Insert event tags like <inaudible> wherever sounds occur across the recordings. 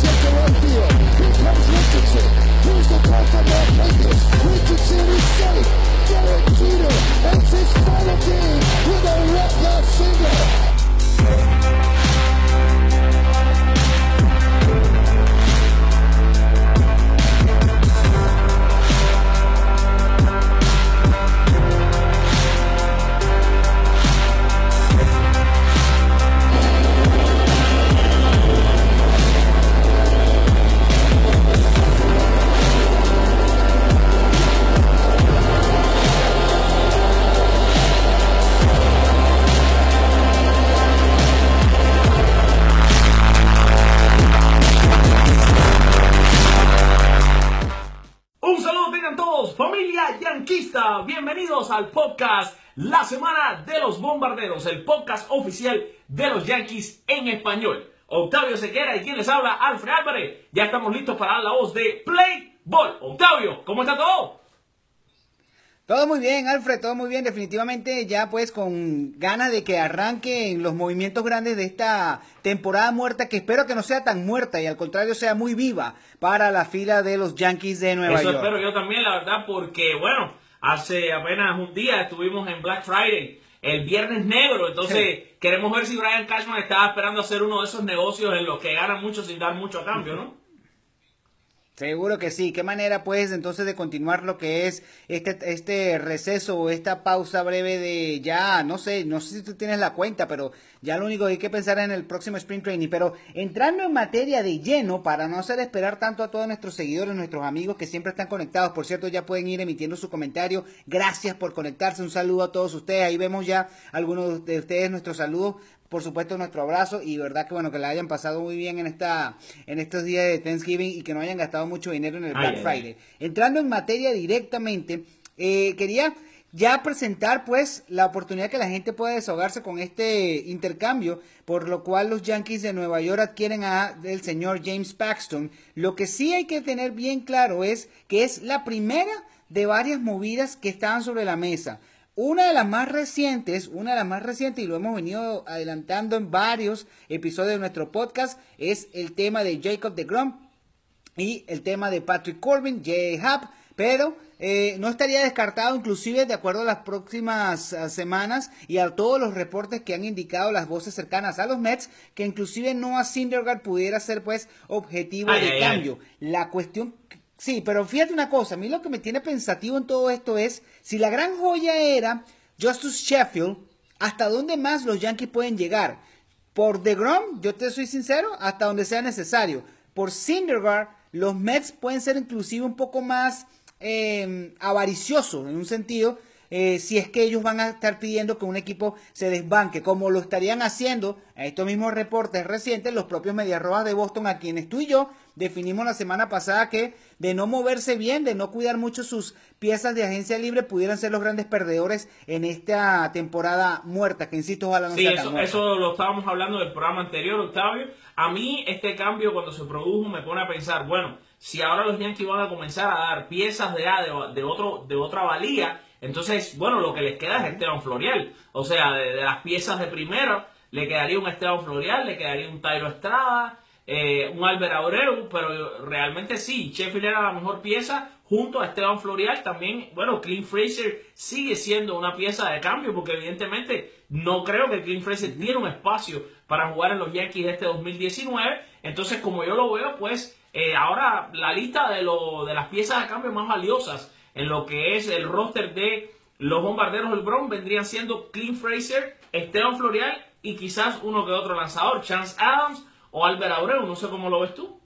To right comes Richardson. Here's the Vegas. Richardson is safe. Derek Jeter ends his final game with a single. Al podcast La Semana de los Bombarderos, el podcast oficial de los Yankees en español. Octavio Sequera y quien les habla, Alfred Álvarez. Ya estamos listos para dar la voz de Play Ball. Octavio, ¿cómo está todo? Todo muy bien, Alfred, todo muy bien. Definitivamente ya pues con ganas de que arranquen los movimientos grandes de esta temporada muerta, que espero que no sea tan muerta y al contrario sea muy viva para la fila de los Yankees de Nueva Eso York. espero yo también, la verdad, porque bueno, hace apenas un día estuvimos en Black Friday, el viernes negro, entonces queremos ver si Brian Cashman estaba esperando hacer uno de esos negocios en los que ganan mucho sin dar mucho a cambio, ¿no? Seguro que sí. ¿Qué manera pues entonces de continuar lo que es este, este receso o esta pausa breve de ya, no sé, no sé si tú tienes la cuenta, pero ya lo único que hay que pensar en el próximo Spring Training. Pero entrando en materia de lleno, para no hacer esperar tanto a todos nuestros seguidores, nuestros amigos que siempre están conectados, por cierto, ya pueden ir emitiendo su comentario. Gracias por conectarse. Un saludo a todos ustedes. Ahí vemos ya algunos de ustedes nuestros saludos por supuesto nuestro abrazo y verdad que bueno que la hayan pasado muy bien en esta en estos días de Thanksgiving y que no hayan gastado mucho dinero en el Ay, Black ay, Friday. Entrando en materia directamente, eh, quería ya presentar pues la oportunidad que la gente pueda desahogarse con este intercambio, por lo cual los Yankees de Nueva York adquieren a el señor James Paxton. Lo que sí hay que tener bien claro es que es la primera de varias movidas que estaban sobre la mesa. Una de las más recientes, una de las más recientes, y lo hemos venido adelantando en varios episodios de nuestro podcast, es el tema de Jacob de Grom y el tema de Patrick Corbin, J-Hub, pero eh, no estaría descartado inclusive de acuerdo a las próximas ah, semanas y a todos los reportes que han indicado las voces cercanas a los Mets, que inclusive Noah Syndergaard pudiera ser pues objetivo Ay, de ay, cambio. La cuestión Sí, pero fíjate una cosa, a mí lo que me tiene pensativo en todo esto es, si la gran joya era Justus Sheffield, ¿hasta dónde más los Yankees pueden llegar? Por DeGrom, yo te soy sincero, hasta donde sea necesario. Por Syndergaard, los Mets pueden ser inclusive un poco más eh, avariciosos, en un sentido, eh, si es que ellos van a estar pidiendo que un equipo se desbanque, como lo estarían haciendo a estos mismos reportes recientes los propios Mediarrojas de Boston, a quienes tú y yo definimos la semana pasada que de no moverse bien, de no cuidar mucho sus piezas de agencia libre, pudieran ser los grandes perdedores en esta temporada muerta, que insisto, ojalá no Sí, sea eso, eso lo estábamos hablando del programa anterior, Octavio. A mí este cambio cuando se produjo me pone a pensar, bueno, si ahora los Yankees van a comenzar a dar piezas de, de, de otro, de otra valía, entonces, bueno, lo que les queda es Esteban Florial. O sea, de, de las piezas de primero, le quedaría un Esteban Florial, le quedaría un Tairo Estrada, eh, un Albert Abreu, pero realmente sí, Sheffield era la mejor pieza junto a Esteban Florial. También, bueno, Clint Fraser sigue siendo una pieza de cambio porque evidentemente no creo que Clint Fraser tiene un espacio para jugar en los Yankees de este 2019. Entonces, como yo lo veo, pues eh, ahora la lista de, lo, de las piezas de cambio más valiosas en lo que es el roster de los bombarderos del Bronx vendrían siendo Clint Fraser, Esteban Florial y quizás uno que otro lanzador, Chance Adams o Albert Abreu, no sé cómo lo ves tú.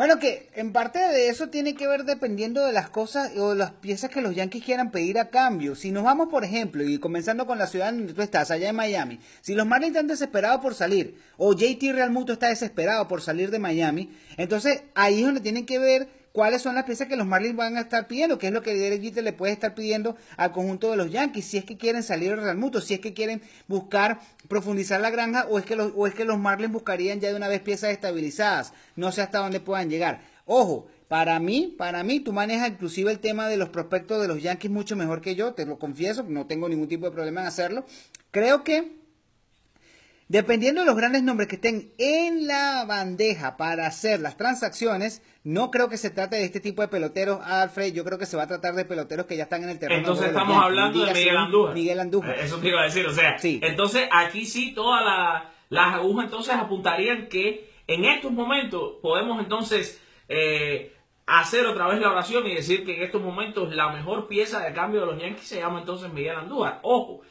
Bueno, que en parte de eso tiene que ver dependiendo de las cosas o las piezas que los Yankees quieran pedir a cambio. Si nos vamos, por ejemplo, y comenzando con la ciudad donde tú estás, allá en Miami, si los Marlins están desesperados por salir, o JT Realmuto está desesperado por salir de Miami, entonces ahí es donde tienen que ver cuáles son las piezas que los Marlins van a estar pidiendo, qué es lo que Derek Jeter le puede estar pidiendo al conjunto de los Yankees, si es que quieren salir del Muto, si es que quieren buscar profundizar la granja o es que los, o es que los Marlins buscarían ya de una vez piezas estabilizadas, no sé hasta dónde puedan llegar. Ojo, para mí, para mí, tú manejas inclusive el tema de los prospectos de los Yankees mucho mejor que yo, te lo confieso, no tengo ningún tipo de problema en hacerlo. Creo que Dependiendo de los grandes nombres que estén en la bandeja para hacer las transacciones, no creo que se trate de este tipo de peloteros, Alfred. Yo creo que se va a tratar de peloteros que ya están en el terreno. Entonces estamos hablando de Miguel Andújar. Miguel Andújar. Eh, Eso te iba a decir, o sea, Sí. entonces aquí sí todas la- las agujas entonces apuntarían que en estos momentos podemos entonces eh, hacer otra vez la oración y decir que en estos momentos la mejor pieza de cambio de los Yankees se llama entonces Miguel Andújar. Ojo.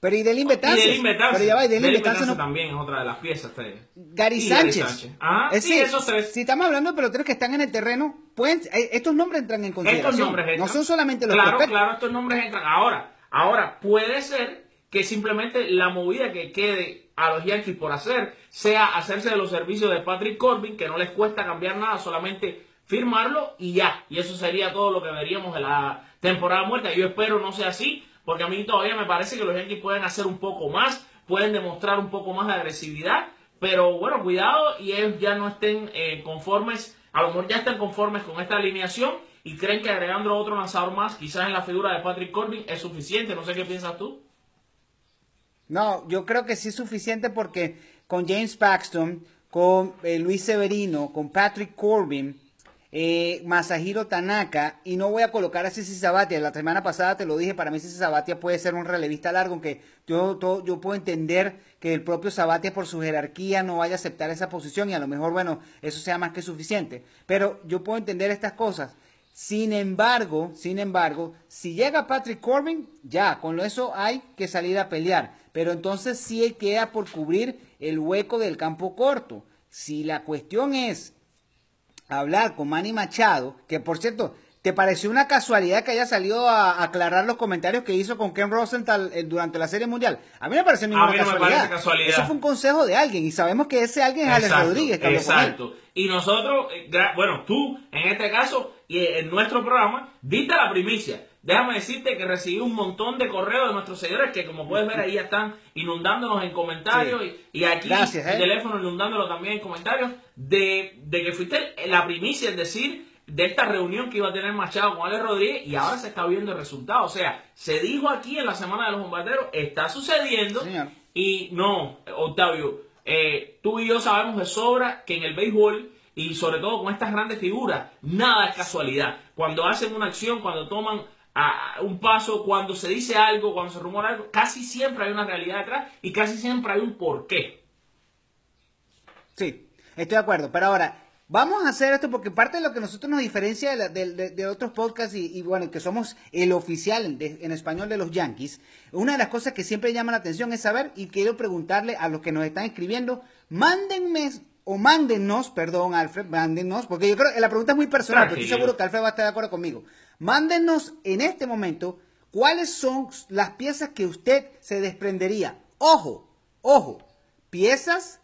Pero y del Y Betances. Delin Betances. Pero ya va, y Betances no- también es otra de las piezas. este. Gary Y Gary Sánchez. Ajá, Es sí, decir, esos tres. Si estamos hablando de peloteros que están en el terreno, pueden, eh, estos nombres entran en consideración. Estos nombres no entran. son solamente los Claro, prospectos. claro, estos nombres entran. Ahora, ahora puede ser que simplemente la movida que quede a los Yankees por hacer sea hacerse de los servicios de Patrick Corbin, que no les cuesta cambiar nada, solamente firmarlo y ya. Y eso sería todo lo que veríamos de la temporada muerta. Yo espero no sea así, porque a mí todavía me parece que los Yankees pueden hacer un poco más, pueden demostrar un poco más de agresividad, pero bueno, cuidado y ellos ya no estén eh, conformes, a lo mejor ya están conformes con esta alineación y creen que agregando otro lanzador más, quizás en la figura de Patrick Corbin, es suficiente. No sé qué piensas tú. No, yo creo que sí es suficiente porque con James Paxton, con eh, Luis Severino, con Patrick Corbin, eh, Masahiro Tanaka, y no voy a colocar a Sisi Sabatia, la semana pasada te lo dije, para mí Sisi Sabatia puede ser un relevista largo, aunque yo, to- yo puedo entender que el propio Sabatia por su jerarquía no vaya a aceptar esa posición y a lo mejor, bueno, eso sea más que suficiente. Pero yo puedo entender estas cosas. Sin embargo, sin embargo, si llega Patrick Corbin, ya, con eso hay que salir a pelear. Pero entonces sí queda por cubrir el hueco del campo corto. Si la cuestión es hablar con Manny Machado, que por cierto, ¿te pareció una casualidad que haya salido a aclarar los comentarios que hizo con Ken Rosenthal eh, durante la Serie Mundial? A mí no me parece ninguna mí no me casualidad. parece casualidad. Eso fue un consejo de alguien y sabemos que ese alguien es Alex Exacto, Rodríguez. que. Exacto. Y nosotros, eh, bueno, tú en este caso y en nuestro programa, diste la primicia. Déjame decirte que recibí un montón de correos de nuestros seguidores que como puedes ver ahí ya están inundándonos en comentarios Sí. y, y aquí Gracias, el ¿eh? teléfono inundándolo también en comentarios de, de que fuiste la primicia, es decir, de esta reunión que iba a tener Machado con Alex Rodríguez y ahora se está viendo el resultado. O sea, se dijo aquí en la Semana de los Bombarderos, está sucediendo Señor. y no, Octavio, eh, tú y yo sabemos de sobra que en el béisbol y sobre todo con estas grandes figuras, nada es casualidad. Cuando hacen una acción, cuando toman ah, un paso, cuando se dice algo, cuando se rumora algo, casi siempre hay una realidad detrás y casi siempre hay un porqué. Sí, estoy de acuerdo. Pero ahora, vamos a hacer esto porque parte de lo que nosotros nos diferencia de, la- de- de- de otros podcasts y, y, bueno, que somos el oficial en español de los Yankees, una de las cosas que siempre llama la atención es saber y quiero preguntarle a los que nos están escribiendo, mándenme o mándennos, perdón, Alfred, mándennos, porque yo creo que la pregunta es muy personal, pero estoy seguro que Alfred va a estar de acuerdo conmigo. Mándennos en este momento cuáles son las piezas que usted se desprendería. Ojo, ojo, piezas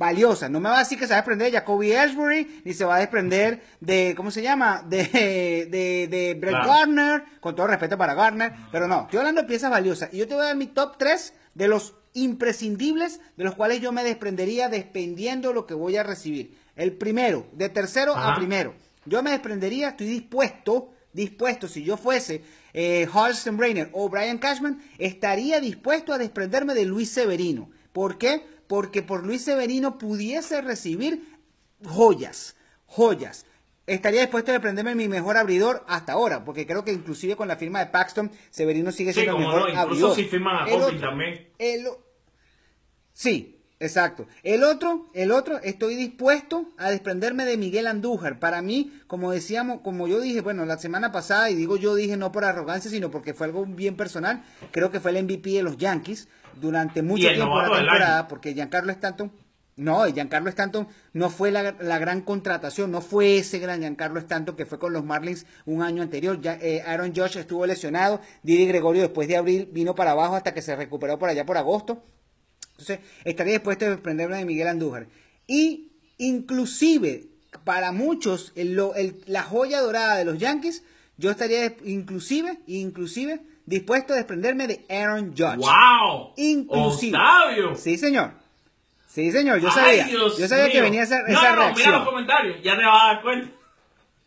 valiosa. No me va a decir que se va a desprender de Jacoby Ellsbury, ni se va a desprender de, ¿cómo se llama? De, de, de Brett Claro. Con todo respeto para Gardner, pero no, estoy hablando de piezas valiosas. Y yo te voy a dar mi top 3 de los imprescindibles de los cuales yo me desprendería dependiendo lo que voy a recibir. El primero, de tercero a primero. Yo me desprendería, estoy dispuesto, dispuesto, si yo fuese eh, Halston Brainer o Brian Cashman, estaría dispuesto a desprenderme de Luis Severino. ¿Por qué? Porque por Luis Severino pudiese recibir joyas, joyas. Estaría dispuesto a desprenderme de mi mejor abridor hasta ahora, porque creo que inclusive con la firma de Paxton, Severino sigue Sí, siendo el mejor no, incluso abridor. si firman a El Corbin otro- también. el Sí, exacto. El otro, el otro, estoy dispuesto a desprenderme de Miguel Andújar. Para mí, como decíamos, como yo dije, bueno, la semana pasada, y digo yo dije no por arrogancia, sino porque fue algo bien personal, creo que fue el MVP de los Yankees durante mucho tiempo la temporada, porque Giancarlo Stanton, No, Giancarlo Stanton no fue la, la gran contratación, no fue ese gran Giancarlo Stanton que fue con los Marlins un año anterior. Ya, eh, Aaron Josh estuvo lesionado, Didi Gregorio después de abril vino para abajo hasta que se recuperó por allá por agosto. Entonces, estaría dispuesto a desprenderme de Miguel Andújar. Y inclusive, para muchos, el- lo- el- la joya dorada de los Yankees, yo estaría inclusive, inclusive dispuesto a desprenderme de Aaron Judge. ¡Wow! Inclusive. ¡Octavio! Sí, señor. Sí, señor, yo Ay, sabía. Dios yo sabía que venía esa, no, esa no, no, reacción. mira los comentarios, ya te vas a dar cuenta.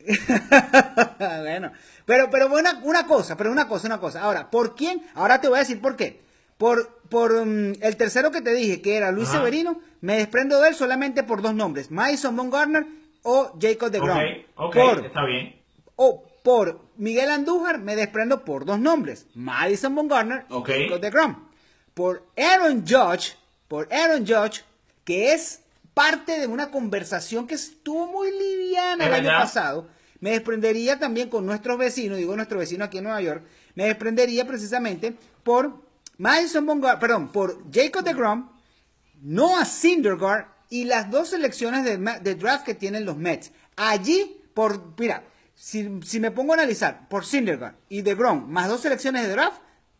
<laughs> bueno, pero, pero una, una cosa, pero una cosa, una cosa. Ahora, ¿por quién? Ahora te voy a decir por qué. Por, por mm, el tercero que te dije, que era Luis Ajá. Severino, me desprendo de él solamente por dos nombres, Madison Bumgarner o Jacob de Grom. Por, está bien. o por Miguel Andújar me desprendo por dos nombres, Madison Bumgarner Ok. y Jacob de Grom. Por Aaron Judge, por Aaron Judge, que es parte de una conversación que estuvo muy liviana el año verdad. pasado, me desprendería también con nuestros vecinos, digo nuestro vecino aquí en Nueva York, me desprendería precisamente por Madison Bumgarner, perdón, por Jacob de Grom, Noah Syndergaard y las dos selecciones de, draft que tienen los Mets. Allí, por, mira, si, si me pongo a analizar por Syndergaard y de Grom, más dos selecciones de draft,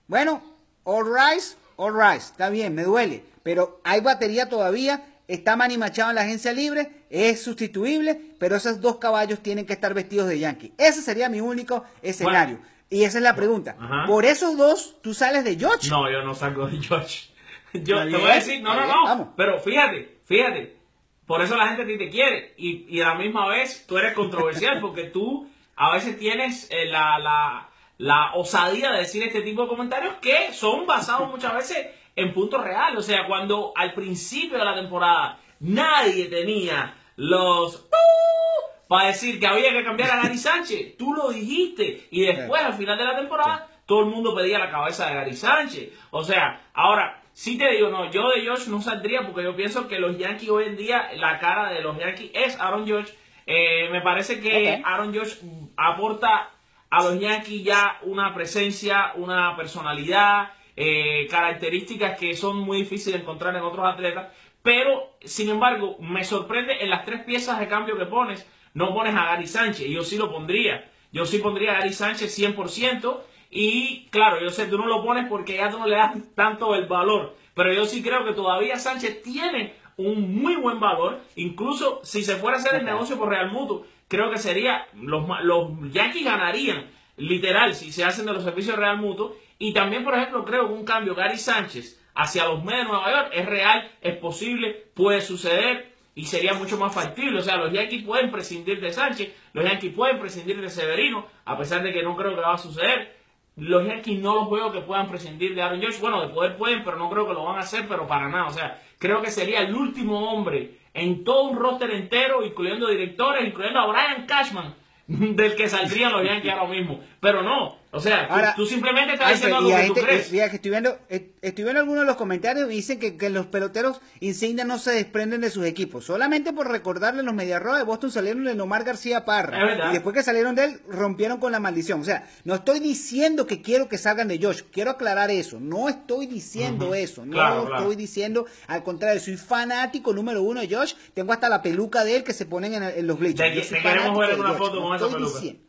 bueno, all rise, all rise, está bien, me duele, pero hay batería todavía, está Manny Machado en la agencia libre, es sustituible, pero esos dos caballos tienen que estar vestidos de Yankee. Ese sería mi único escenario. Y esa es la pregunta. Ajá. Por esos dos, tú sales de George. No, yo no salgo de Josh. <laughs> Yo te voy a decir, no, no, no. vamos. Pero fíjate, fíjate. Por eso la gente a ti te quiere. Y, y a la misma vez tú eres controversial <laughs> porque tú a veces tienes eh, la, la, la osadía de decir este tipo de comentarios que son basados muchas veces en puntos reales. O sea, cuando al principio de la temporada nadie tenía los para decir que había que cambiar a Gary Sánchez. Tú lo dijiste. Y después, al final de la temporada, todo el mundo pedía la cabeza de Gary Sánchez. O sea, ahora, sí te digo, no, yo de Josh no saldría porque yo pienso que los Yankees hoy en día, la cara de los Yankees es Aaron Josh. Eh, me parece que. Aaron Josh aporta a los Yankees ya una presencia, una personalidad, eh, características que son muy difíciles de encontrar en otros atletas. Pero, sin embargo, me sorprende en las tres piezas de cambio que pones, no pones a Gary Sánchez. Yo sí lo pondría. Yo sí pondría a Gary Sánchez 100%. Y claro, yo sé, tú no lo pones porque ya tú no le das tanto el valor. Pero yo sí creo que todavía Sánchez tiene un muy buen valor. Incluso si se fuera a hacer el negocio por Real Mutuo, creo que sería, los, los Yankees ganarían, literal, si se hacen de los servicios Real Mutuo. Y también, por ejemplo, creo que un cambio Gary Sánchez hacia los Mets de Nueva York es real, es posible, puede suceder y sería mucho más factible. O sea, los Yankees pueden prescindir de Sánchez, los Yankees pueden prescindir de Severino, a pesar de que no creo que va a suceder. Los Yankees no los veo que puedan prescindir de Aaron Josh. Bueno, de poder pueden, pero no creo que lo van a hacer, pero para nada. O sea, creo que sería el último hombre en todo un roster entero, incluyendo directores, incluyendo a Brian Cashman, <laughs> del que saldrían los Yankees ahora mismo. Pero no, o sea, tú- Ahora, tú, simplemente estás diciendo hay que tú gente- crees. mira, que estoy viendo, estoy viendo algunos de los comentarios y dicen que, que los peloteros insignia no se desprenden de sus equipos. Solamente por recordarle los Mediarrojas de Boston salieron de Nomar García Parra. Y después que salieron de él, rompieron con la maldición. O sea, no estoy diciendo que quiero que salgan de Josh. Quiero aclarar eso. No estoy diciendo eso. No Claro, lo claro. estoy diciendo. Al contrario, soy fanático número uno de Josh. Tengo hasta la peluca de él que se ponen en, en los bleachers. Te- queremos ver una foto No con esa peluca. diciendo-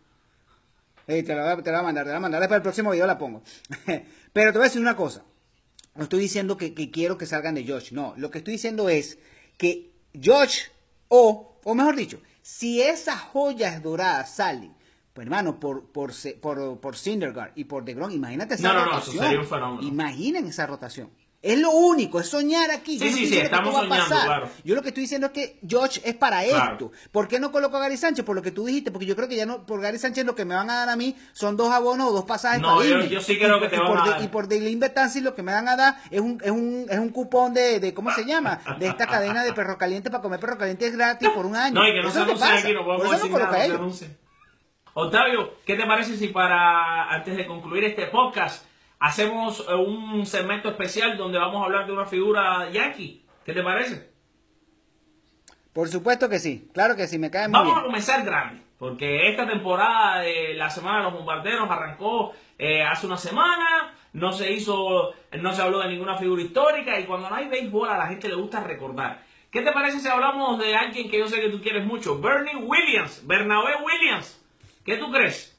te, la voy a, te la voy a mandar, te la voy a mandar. Después el próximo video la pongo. <laughs> Pero te voy a decir una cosa. No estoy diciendo que, que quiero que salgan de Josh. No, lo que estoy diciendo es que Josh, o, o mejor dicho, si esas joyas doradas salen, pues hermano, por, por, por, por Syndergaard y por DeGrom, imagínate esa No, no, no, eso rotación. sería un fenómeno. Imaginen esa rotación. Es lo único, es soñar aquí. Sí, Yo no sí, sí, estamos soñando, pasar. claro. Yo lo que estoy diciendo es que Josh es para Claro. esto. ¿Por qué no coloco a Gary Sánchez? Por lo que tú dijiste, porque yo creo que ya no, por Gary Sánchez lo que me van a dar a mí son dos abonos o dos pasajes No, para yo- sí creo Y que por- te y van por a de- dar. Y por Daily Betances lo que me van a dar es un, es un, es un cupón de, de, ¿cómo se llama? De esta cadena de perro caliente para comer perro caliente gratis por un año. No, y que no se pasa. aquí, no podemos decir no nada, no se. Octavio, ¿qué te parece si para, antes de concluir este podcast, hacemos eh, un segmento especial donde vamos a hablar de una figura yankee? ¿Qué te parece? Por supuesto que sí, claro que sí, me cae muy Vamos a comenzar grande, porque esta temporada de la Semana de los Bombarderos arrancó eh, hace una semana, no se hizo, no se habló de ninguna figura histórica, y cuando no hay béisbol a la gente le gusta recordar. ¿Qué te parece si hablamos de alguien que yo sé que tú quieres mucho? Bernie Williams, Bernabé Williams. ¿Qué tú crees?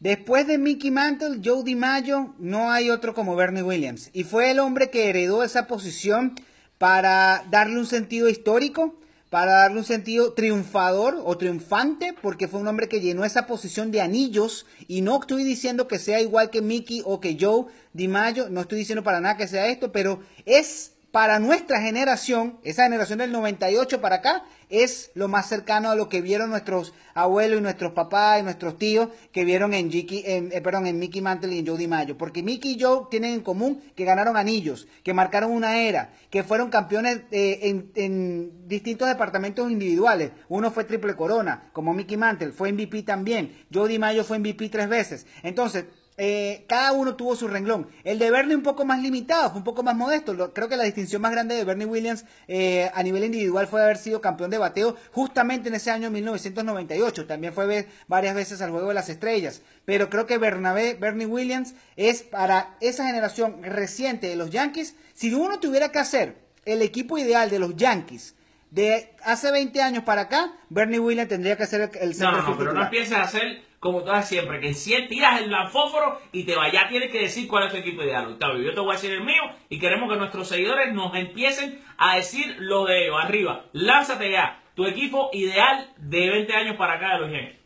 Después de Mickey Mantle, Joe DiMaggio, no hay otro como Bernie Williams. Y fue el hombre que heredó esa posición para darle un sentido histórico, para darle un sentido triunfador o triunfante, porque fue un hombre que llenó esa posición de anillos. Y no estoy diciendo que sea igual que Mickey o que Joe DiMaggio, no estoy diciendo para nada que sea esto, pero es para nuestra generación, esa generación del 98 para acá, es lo más cercano a lo que vieron nuestros abuelos y nuestros papás y nuestros tíos que vieron en, eh, perdón, en Mickey Mantle y en Joe DiMaggio. Porque Mickey y Joe tienen en común que ganaron anillos, que marcaron una era, que fueron campeones eh, en, en, distintos departamentos individuales. Uno fue triple corona, como Mickey Mantle, fue MVP también. Joe DiMaggio fue MVP tres veces. Entonces, eh, cada uno tuvo su renglón. El de Bernie un poco más limitado, fue un poco más modesto. creo que la distinción más grande de Bernie Williams eh, a nivel individual fue haber sido campeón de bateo justamente en ese año 1998. También fue varias veces al Juego de las Estrellas. Pero creo que Bernie Williams es para esa generación reciente de los Yankees. Si uno tuviera que hacer el equipo ideal de los Yankees de hace 20 años para acá, Bernie Williams tendría que ser el, centro No, no, pero no empieces a hacer como tú haces siempre, que si tiras el fósforo y te vaya, tienes que decir cuál es tu equipo ideal, Octavio. Yo te voy a decir el mío y queremos que nuestros seguidores nos empiecen a decir lo de ellos. Arriba, lánzate ya. Tu equipo ideal de 20 años para acá de los Yankees.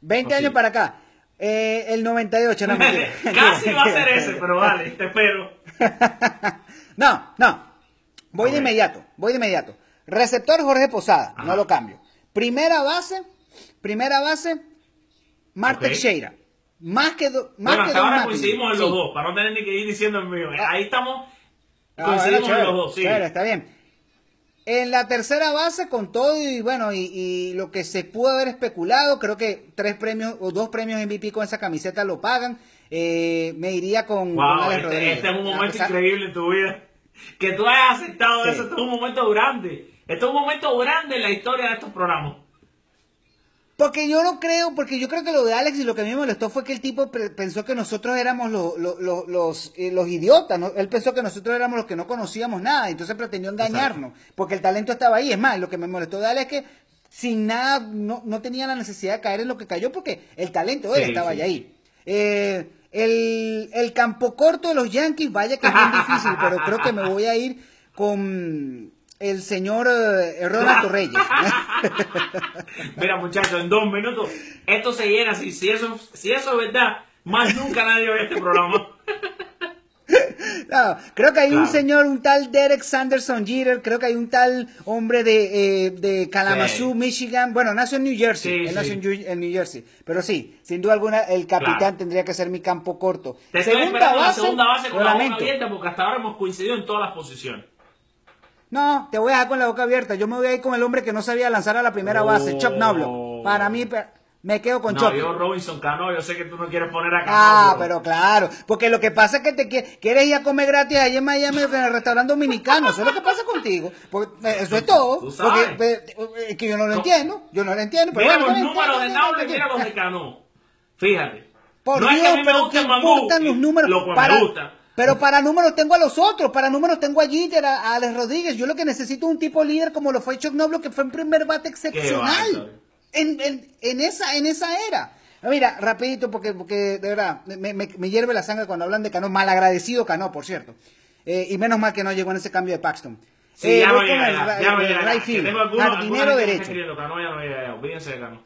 20 años para acá. Eh, el 98, no me <laughs> Casi va a ser ese, <laughs> pero vale, te espero. <laughs> no, no. Voy de inmediato, voy de inmediato. Receptor Jorge Posada, no lo cambio. Primera base, primera base, Marte Sheira. Más que, dos más bueno, hasta ahora coincidimos en los dos, para no tener ni que ir diciendo el mío. Ahí estamos, ah, coincidimos en los dos, sí. está bien. En la tercera base, con todo y bueno, y, lo que se pudo haber especulado, creo que tres premios o dos premios MVP con esa camiseta lo pagan. Eh, me iría con, wow, este, este, es un momento increíble en tu vida. Que tú hayas aceptado eso, este es un momento grande. Este es un momento grande en la historia de estos programas. Porque yo no creo, porque yo creo que lo de Alex y lo que a mí me molestó fue que el tipo pensó que nosotros éramos los, eh, los, idiotas, ¿no? él pensó que nosotros éramos los que no conocíamos nada, entonces pretendió engañarnos, porque el talento estaba ahí. Es más, lo que me molestó de Alex es que sin nada, no, no tenía la necesidad de caer en lo que cayó, porque el talento de él estaba ahí. Eh, el, el campo corto de los Yankees, vaya que es bien difícil, pero creo que me voy a ir con el señor eh, Ronald Reyes. <laughs> Mira, muchachos, en dos minutos esto se llena. Si, si, eso, si eso es verdad, más nunca nadie ve este programa. <laughs> creo que hay un señor, un tal Derek Sanderson Jeter, creo que hay un tal hombre de, eh, de Kalamazoo, Michigan. Bueno, nació en New Jersey, nació en, New Jersey. Pero sí, sin duda alguna, el capitán tendría que ser mi campo corto. segunda base, segunda base con la boca abierta porque hasta ahora hemos coincidido en todas las posiciones. No, te voy a dejar con la boca abierta. Yo me voy a ir con el hombre que no sabía lanzar a la primera base, Chuck Noblo. Para mí, me quedo con no, Yo Robinson Cano, yo sé que tú no quieres poner acá. Ah, pero... claro. Porque lo que pasa es que te quieres ir a comer gratis allá en Miami en el restaurante dominicano. Eso es lo que pasa contigo. Porque, eh, eso es todo. Porque eh, es que yo no lo entiendo. Yo no lo entiendo. Pero mira los números de Noblo y mira los de Cano. Fíjate. Por Dios, pero ¿qué importan los números? Lo para, me gusta. Pero para números tengo a los otros, para números tengo a Jeter, a, Alex Rodríguez. Yo lo que necesito es un tipo líder como lo fue Chuck Noblo, que fue un primer bate excepcional en, en, esa, en esa era. Mira, rapidito, porque, porque de verdad, me, me, hierve la sangre cuando hablan de Cano, malagradecido Cano, por cierto. Eh, y menos mal que no llegó en ese cambio de Paxton. Sí, eh, ya llega, el, ya jardinero derecho. Cano ya no llega, olvídense de Cano.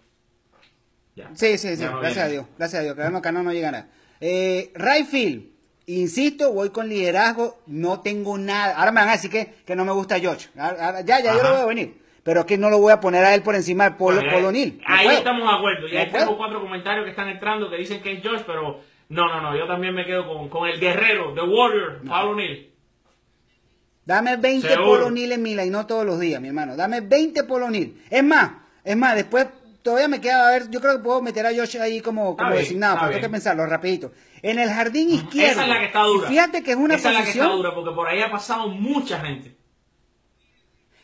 Sí, sí, sí, gracias a Dios, gracias a Dios, que Cano no llega nada. Eh, right field, Insisto, voy con liderazgo, no tengo nada. Ahora me van a decir que, que no me gusta George. ya, ya, yo lo voy a venir. Pero es que no lo voy a poner a él por encima de Polo, Polo ahí estamos de acuerdo. Ya tengo cuatro comentarios que están entrando que dicen que es George, pero no, no, no. Yo también me quedo con, con el guerrero, The Warrior, Pablo Neal. Dame 20 Polo Neal en Mila y no todos los días, mi hermano. Dame 20 Polo Neal. Es más, es más, después todavía me queda, a ver, yo creo que puedo meter a Josh ahí como, como designado, pero tengo que pensarlo rapidito. En el jardín izquierdo. Esa es la que está dura. fíjate que es una Esa posición... es la que está dura, porque por ahí ha pasado mucha gente.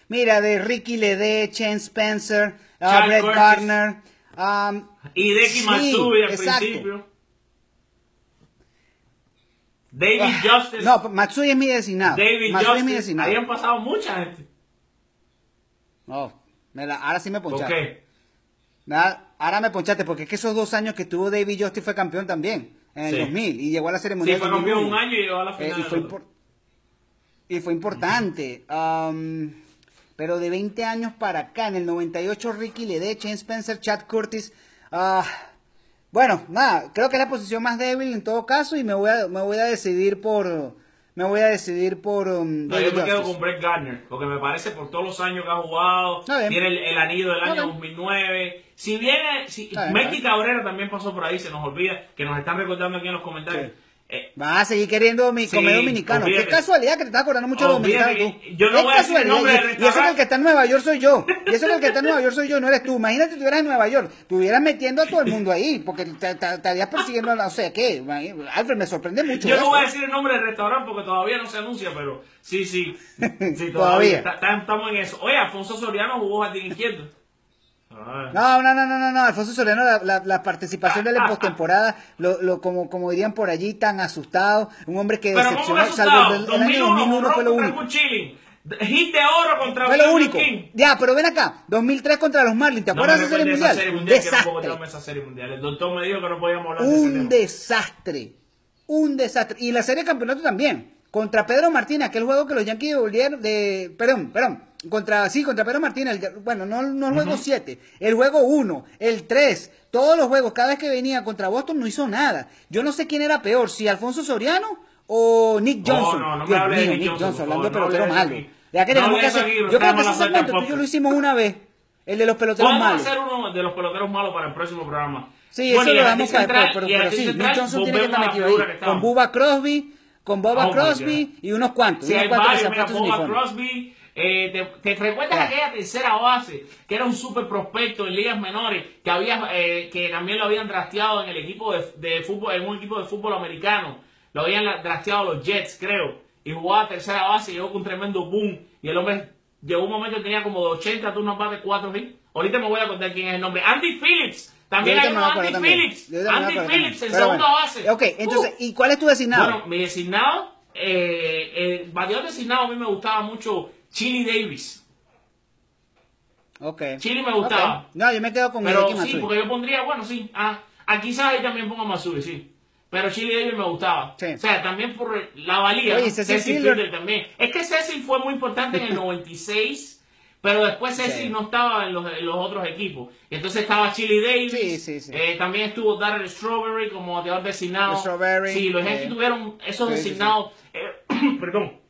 Mira, de Ricky Lede, Chen Spencer, uh, Brett Gardner. Um, y Deki sí, al principio. David Ah, Justice. No, Matsui es mi designado. David Matsui es mi Justice. designado. Han pasado mucha gente. No, me la- ahora sí me ¿Por ponchaste. qué? Nada, ahora me ponchaste porque es que esos dos años que tuvo David Justice fue campeón también en el Sí. 2000 y llegó a la serie Sí, fue en campeón 2001. un año y llegó a la Eh, final. y, fue del otro. impor- y fue importante. Am, pero de 20 años para acá, en el 98, Ricky Ledeche, Spencer, Chad Curtis. ah, bueno, nada, creo que es la posición más débil en todo caso y me voy a, me voy a decidir por. Me voy a decidir por. um, No, yo me quedo con Brett Gardner, porque me parece por todos los años que ha jugado, tiene el, el anillo del año bien. 2009. Si bien, si, está Cabrera también pasó por ahí, se nos olvida, que nos están recordando aquí en los comentarios. Sí. Eh, Vas a seguir queriendo mi, Sí, comer dominicano. Qué casualidad que te estás acordando mucho de dominicanos. tú. yo no voy a decir el nombre Y- del Y eso que el que está en Nueva York soy yo. <laughs> Y eso que el que está en Nueva York soy yo, no eres tú. Imagínate si estuvieras en Nueva York. Estuvieras metiendo a todo el mundo ahí. Porque te, estarías persiguiendo a la- O sea, ¿qué? Alfred, me sorprende mucho. yo no voy a decir el nombre del restaurante porque todavía no se anuncia, pero sí, sí. <laughs> sí Todavía. Estamos en eso. Oye, Alfonso Soriano jugó jardín izquierdo. No, no, no, no, no, no, Alfonso Soriano, la, la- la participación de la <laughs> postemporada, lo, lo, como, como dirían por allí, tan asustado, un hombre que Pero ¿cómo decepcionó, salvo el, el año 2001, 2001 fue lo único. el Chilling. Hit de oro contra Fue lo único. King. Ya, pero ven acá, 2003 contra los Marlins, ¿te No acuerdas de esa serie mundial? Un que esa serie. El doctor me dijo que no podíamos hablar de ese Un tema. desastre. Un desastre. Y la serie de campeonato también. Contra Pedro Martínez, aquel juego que los Yankees devolvieron de. Perdón, perdón. Contra, sí, contra Pedro Martínez. el- bueno, no, no el juego 7. El juego 1, el 3. Todos los juegos, cada vez que venía contra Boston no hizo nada. Yo no sé quién era peor, si Alfonso Soriano o Nick No, Johnson. no, no me Dios hable de mío, Nick Nick Johnson, Johnson, por hablando de favor, no pelotero hable de malo. eso aquí. Ya que No tenemos que hacer. aquí, Yo creo que ese segmento tú y yo lo hicimos una vez. El de los peloteros Vamos a malos. hacer uno de los peloteros malos para el próximo programa. Sí, Bueno, eso lo damos para después, pero, pero sí, Nick Johnson tiene que estar metido ahí. Con Bubba Crosby, con Boba Oh, Crosby y unos cuantos. Sí, unos hay cuantos varios, mira, Boba. Crosby, eh, te, te recuerdas aquella tercera base, que era un super prospecto en ligas menores, que había, eh, que también lo habían drafteado en el equipo de, de fútbol, en un equipo de fútbol americano, lo habían drafteado los Jets, creo, y jugaba tercera base, llegó con un tremendo boom, y el hombre llegó un momento que tenía como de 80 turnos más de 4 hits. Ahorita me voy a contar quién es el nombre. Andy Phillips. También hay uno Andy también. Phillips. Andy Phillips en segunda bueno. base. Ok, entonces, Uh. ¿y cuál es tu designado? Bueno, mi designado, eh, el bateador designado a mí me gustaba mucho Chili Davis. ok. Chile me gustaba. No, yo me quedo con Pero Hideki sí, Matsui. porque yo pondría, bueno, sí. Ah, ah, quizás ahí también pongo a Masuri, sí. Pero Chili Davis me gustaba. Sí. O sea, también por la valía. Oye. Cecil Cecil Fielder. También. Es que Cecil fue muy importante en el <laughs> 96. Pero después Cecil Sí. no estaba en los, en los otros equipos. Y entonces estaba Chili Davis. Sí, sí, sí. Eh, también estuvo Darrell Strawberry como bateador designado. Strawberry, Sí, los eh, Yankees tuvieron esos designados. eh, <coughs> perdón.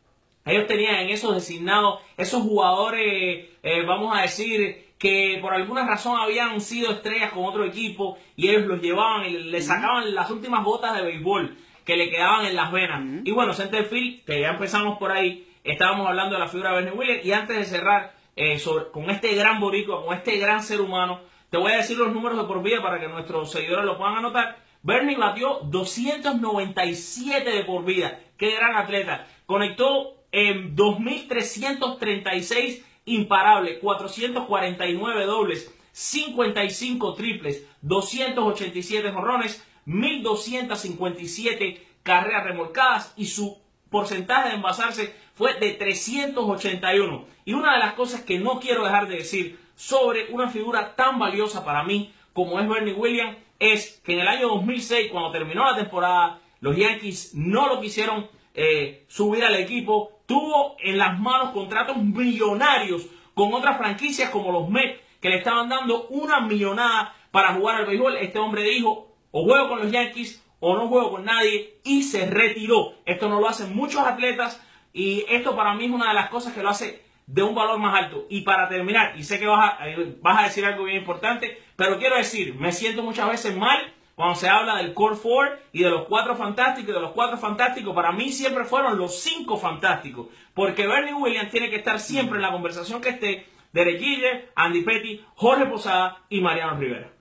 Ellos tenían en esos designados, esos jugadores, eh, vamos a decir, que por alguna razón habían sido estrellas con otro equipo y ellos los llevaban y le sacaban las últimas botas de béisbol que le quedaban en las venas. Y bueno, Centerfield, que ya empezamos por ahí, estábamos hablando de la figura de Bernie Williams y antes de cerrar eh, sobre- con este gran boricua, con este gran ser humano, te voy a decir los números de por vida para que nuestros seguidores lo puedan anotar. Bernie batió 297 de por vida. Qué gran atleta. Conectó en 2.336 imparables, 449 dobles, 55 triples, 287 jorrones, 1.257 carreras remolcadas y su porcentaje de envasarse fue de 381. Y una de las cosas que no quiero dejar de decir sobre una figura tan valiosa para mí como es Bernie Williams es que en el año 2006, cuando terminó la temporada, los Yankees no lo quisieron eh, subir al equipo. Tuvo en las manos contratos millonarios con otras franquicias como los Mets que le estaban dando una millonada para jugar al béisbol. Este hombre dijo, o juego con los Yankees o no juego con nadie y se retiró. Esto no lo hacen muchos atletas y esto para mí es una de las cosas que lo hace de un valor más alto. Y para terminar, y sé que vas a, eh, vas a decir algo bien importante, pero quiero decir, me siento muchas veces mal cuando se habla del Core Four y de los cuatro fantásticos, y de los cuatro fantásticos, para mí siempre fueron los cinco fantásticos, porque Bernie Williams tiene que estar siempre en la conversación que esté Derek Jeter, Andy Petty, Jorge Posada y Mariano Rivera.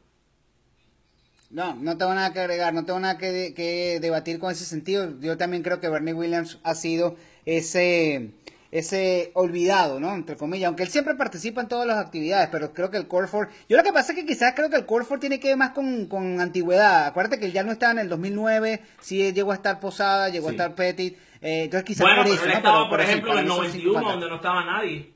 No, no tengo nada que agregar, no tengo nada que, que debatir con ese sentido. Yo también creo que Bernie Williams ha sido ese, ese olvidado, ¿no? Entre comillas, aunque él siempre participa en todas las actividades, pero creo que el 4, yo lo que pasa es que quizás creo que el 4 tiene que ver más con, con antigüedad. Acuérdate que él ya no estaba en el 2009, sí llegó a estar Posada, llegó a estar Petit, eh, entonces quizás Bueno, por pero eso, ejemplo, en el mí son cinco 91, fantásticos. donde no estaba nadie.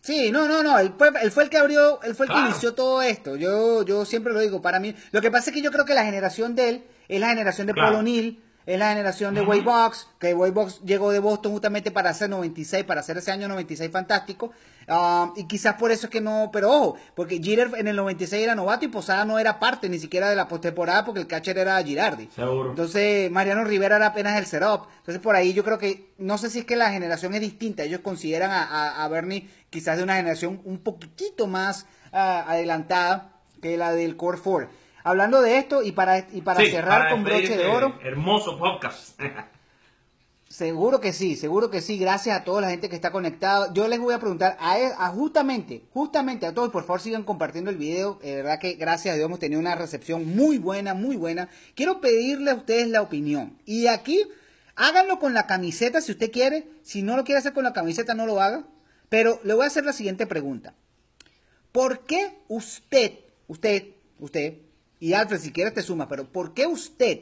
Sí, no, no, no, él fue, él fue el que abrió, él fue el que inició todo esto. Yo, yo siempre lo digo, para mí, lo que pasa es que yo creo que la generación de él es la generación de Claro. Paul O'Neill, es la generación de Wade Box, que Wade Box llegó de Boston justamente para hacer 96, para hacer ese año 96 fantástico. Um, y quizás por eso es que no, pero ojo, porque Jeter en el 96 era novato y Posada no era parte ni siquiera de la postemporada porque el catcher era Girardi. Seguro. Entonces, Mariano Rivera era apenas el setup. Entonces, por ahí yo creo que, no sé si es que la generación es distinta. Ellos consideran a, a- a Bernie quizás de una generación un poquitito más ah, adelantada que la del Core 4. Hablando de esto, y para, y para Sí, cerrar para con broche de oro, Hermoso podcast. <laughs> seguro que sí, seguro que sí. Gracias a toda la gente que está conectada. Yo les voy a preguntar a, a justamente, justamente a todos, por favor sigan compartiendo el video. De verdad que gracias a Dios hemos tenido una recepción muy buena, muy buena. Quiero pedirle a ustedes la opinión. Y aquí, háganlo con la camiseta si usted quiere. Si no lo quiere hacer con la camiseta, no lo haga. Pero le voy a hacer la siguiente pregunta. ¿Por qué usted, usted, usted, y Alfred si quiere te suma, pero ¿por qué usted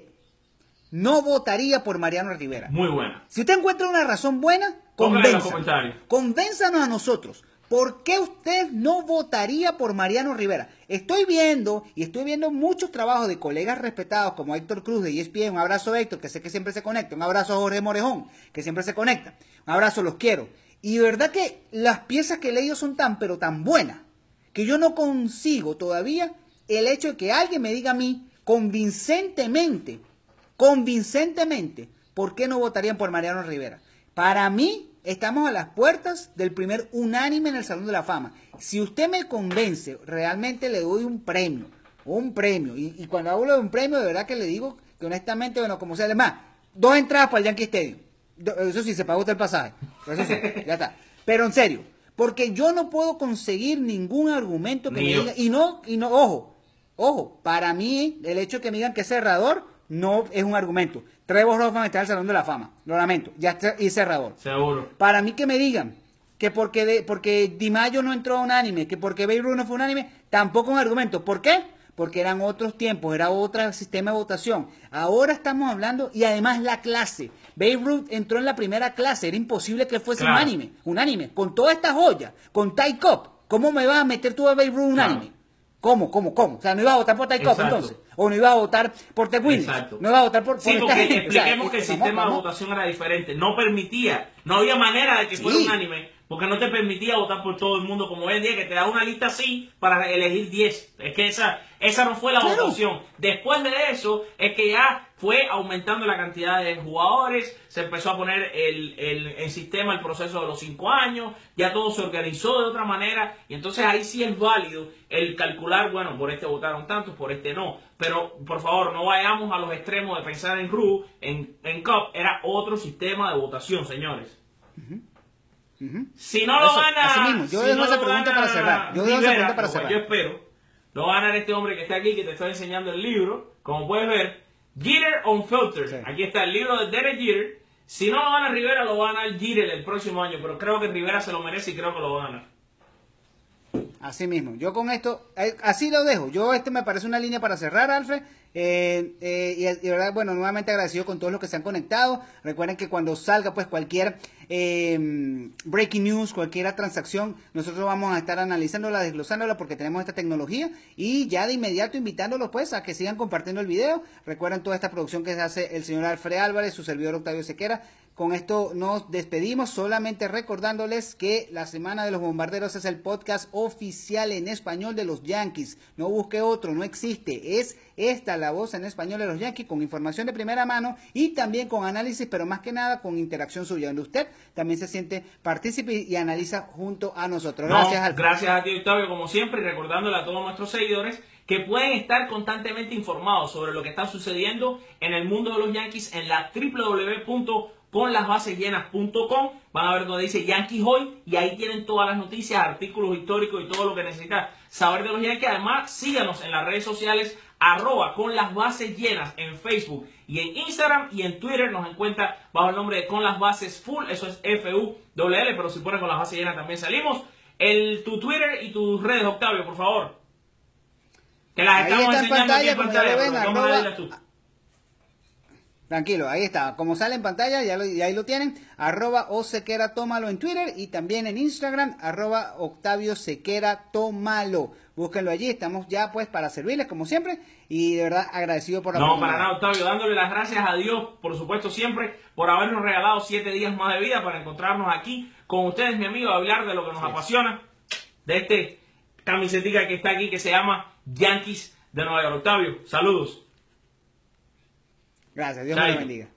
no votaría por Mariano Rivera? Muy buena. Si usted encuentra una razón buena, convénzanos. a nosotros. ¿Por qué usted no votaría por Mariano Rivera? Estoy viendo y estoy viendo muchos trabajos de colegas respetados como Héctor Cruz de ESPN. Un abrazo a Héctor, que sé que siempre se conecta. Un abrazo a Jorge Morejón, que siempre se conecta. Un abrazo, los quiero. Y de verdad que las piezas que he leído son tan, pero tan buenas, que yo no consigo todavía el hecho de que alguien me diga a mí convincentemente, convincentemente, ¿por qué no votarían por Mariano Rivera? Para mí, estamos a las puertas del primer unánime en el Salón de la Fama. Si usted me convence, realmente le doy un premio, un premio. Y, y cuando hablo de un premio, de verdad que le digo que honestamente, bueno, como sea, además, dos entradas para el Yankee Stadium. Eso sí, se pagó usted el pasaje. Eso sí, ya está. Pero en serio, porque yo no puedo conseguir ningún argumento que me diga, y no, y no, ojo, ojo, para mí el hecho de que me digan que es cerrador no es un argumento. Trevor Hoffman está en el Salón de la Fama, lo lamento, ya está, y cerrador. Seguro. Para mí que me digan que porque de, porque Di Mayo no entró a unánime, que porque Babe Ruth no fue unánime, tampoco es un argumento. ¿Por qué? Porque eran otros tiempos, era otro sistema de votación. Ahora estamos hablando, y además la clase. Babe Ruth entró en la primera clase, era imposible que fuese Claro. unánime, unánime. Con toda esta joya, con Ty Cobb, ¿cómo me vas a meter tú a Ruth unánime? Claro. ¿Cómo, cómo, cómo? O sea, no iba a votar por Exacto. entonces. O no iba a votar por. Exacto. No iba a votar por, por Sí, porque gente. O sea, expliquemos que el vamos, sistema vamos. de votación era diferente. No permitía, no había manera de que fuera Sí. unánime, porque no te permitía votar por todo el mundo como hoy en día, que te da una lista así para elegir 10. Es que esa, esa no fue la Claro. votación. Después de eso, es que ya fue aumentando la cantidad de jugadores, se empezó a poner el, el, en sistema el proceso de los 5 años, ya todo se organizó de otra manera, y entonces ahí sí es válido el calcular, bueno, por este votaron tantos, por este no. Pero por favor, no vayamos a los extremos de pensar en RU, en, en CUP, era otro sistema de votación, señores. Si no lo Eso, gana. así mismo. Yo si dejo no esa lo pregunta gana para cerrar. Yo dejo esa pregunta para cerrar. Yo espero. Lo va a ganar este hombre que está aquí, que te estoy enseñando el libro. Como puedes ver, Jeter Unfiltered. Sí. Aquí está el libro de Derek Jeter. Si no lo gana Rivera, lo va a ganar Jeter el próximo año. Pero creo que Rivera se lo merece y creo que lo va a ganar. Así mismo. Yo con esto, eh, así lo dejo. Yo, este me parece una línea para cerrar, Alfred. Eh, eh, y, de verdad, bueno, nuevamente agradecido con todos los que se han conectado. Recuerden que cuando salga, pues, cualquier eh, breaking news, cualquier transacción, nosotros vamos a estar analizándola, desglosándola, porque tenemos esta tecnología. Y ya de inmediato invitándolos, pues, a que sigan compartiendo el video. Recuerden toda esta producción que hace el señor Alfred Álvarez, su servidor Octavio Sequera. Con esto nos despedimos, solamente recordándoles que la Semana de los Bombarderos es el podcast oficial en español de los Yankees. No busque otro, no existe. Es esta la voz en español de los Yankees con información de primera mano y también con análisis, pero más que nada con interacción suya, donde usted también se siente partícipe y analiza junto a nosotros. No, Gracias, Alfred. Gracias a ti, Octavio, como siempre, y recordándole a todos nuestros seguidores que pueden estar constantemente informados sobre lo que está sucediendo en el mundo de los Yankees en la con las bases llenas.com. Van a ver donde dice Yankees hoy y ahí tienen todas las noticias, artículos históricos y todo lo que necesitan saber de los Yankees. Además, síganos en las redes sociales arroba con las bases llenas en Facebook y en Instagram y en Twitter nos encuentra bajo el nombre de con las bases full, eso es F-U-L-L, pero si ponen con las bases llenas también salimos. El, tu Twitter y tus redes, Octavio, por favor. Que las Ahí estamos está en enseñando aquí pantalla, en como ya pantalla. lo ven, pero de todas arroba- maneras, dilas tú. Tranquilo, ahí está. Como sale en pantalla, ya, lo- ya ahí lo tienen. Arroba o Sequera Tómalo en Twitter y también en Instagram, arroba Octavio Sequera Tómalo. Búsquenlo allí, estamos ya pues para servirles como siempre y de verdad agradecido por la No, para nada, Octavio, dándole las gracias a Dios, por supuesto, siempre, por habernos regalado siete días más de vida para encontrarnos aquí con ustedes, mi amigo, a hablar de lo que nos apasiona, de este camisetica que está aquí que se llama Yankees de Nueva York. Octavio, saludos. Gracias, Dios me lo bendiga.